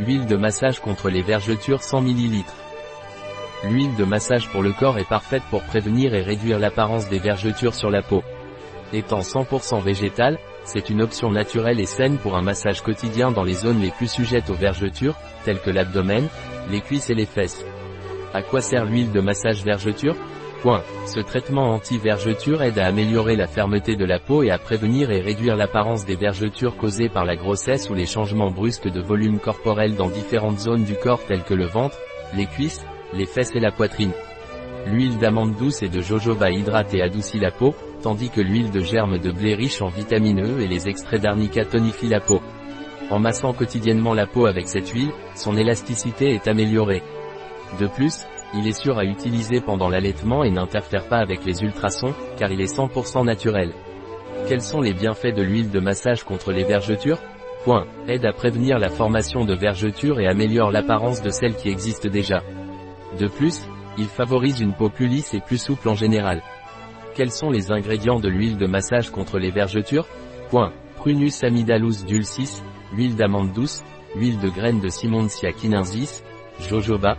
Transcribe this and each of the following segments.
Huile de massage contre les vergetures 100 ml. L'huile de massage pour le corps est parfaite pour prévenir et réduire l'apparence des vergetures sur la peau. Étant 100% végétale, c'est une option naturelle et saine pour un massage quotidien dans les zones les plus sujettes aux vergetures, telles que l'abdomen, les cuisses et les fesses. À quoi sert l'huile de massage vergeture? Ce traitement anti-vergeture aide à améliorer la fermeté de la peau et à prévenir et réduire l'apparence des vergetures causées par la grossesse ou les changements brusques de volume corporel dans différentes zones du corps telles que le ventre, les cuisses, les fesses et la poitrine. L'huile d'amande douce et de jojoba hydrate et adoucit la peau, tandis que l'huile de germe de blé riche en vitamine E et les extraits d'arnica tonifient la peau. En massant quotidiennement la peau avec cette huile, son élasticité est améliorée. De plus, il est sûr à utiliser pendant l'allaitement et n'interfère pas avec les ultrasons, car il est 100% naturel. Quels sont les bienfaits de l'huile de massage contre les vergetures? Point. Aide à prévenir la formation de vergetures et améliore l'apparence de celles qui existent déjà. De plus, il favorise une peau plus lisse et plus souple en général. Quels sont les ingrédients de l'huile de massage contre les vergetures? Point. Prunus amidalus dulcis, huile d'amande douce, huile de graines de Simonsia kinensis, jojoba,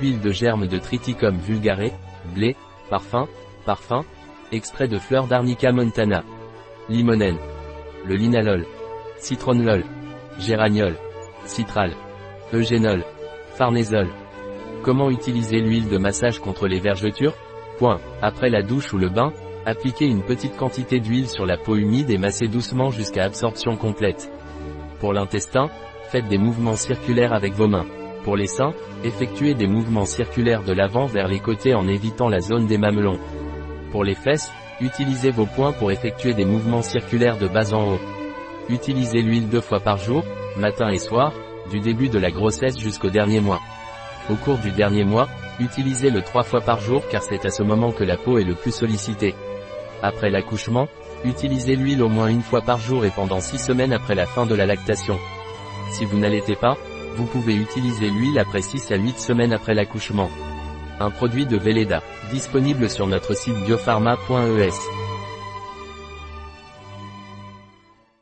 huile de germe de Triticum vulgare, blé, parfum, parfum, extrait de fleurs d'Arnica montana, limonène, le linalol, citronlol, géraniol, citral, eugénol, farnésol. Comment utiliser l'huile de massage contre les vergetures? Point. Après la douche ou le bain, appliquez une petite quantité d'huile sur la peau humide et massez doucement jusqu'à absorption complète. Pour l'intestin, faites des mouvements circulaires avec vos mains. Pour les seins, effectuez des mouvements circulaires de l'avant vers les côtés en évitant la zone des mamelons. Pour les fesses, utilisez vos poings pour effectuer des mouvements circulaires de bas en haut. Utilisez l'huile deux fois par jour, matin et soir, du début de la grossesse jusqu'au dernier mois. Au cours du dernier mois, utilisez-le trois fois par jour car c'est à ce moment que la peau est le plus sollicitée. Après l'accouchement, utilisez l'huile au moins une fois par jour et pendant six semaines après la fin de la lactation. Si vous n'allaitez pas, vous pouvez utiliser l'huile après 6 à 8 semaines après l'accouchement. Un produit de Velleda, disponible sur notre site biopharma.es.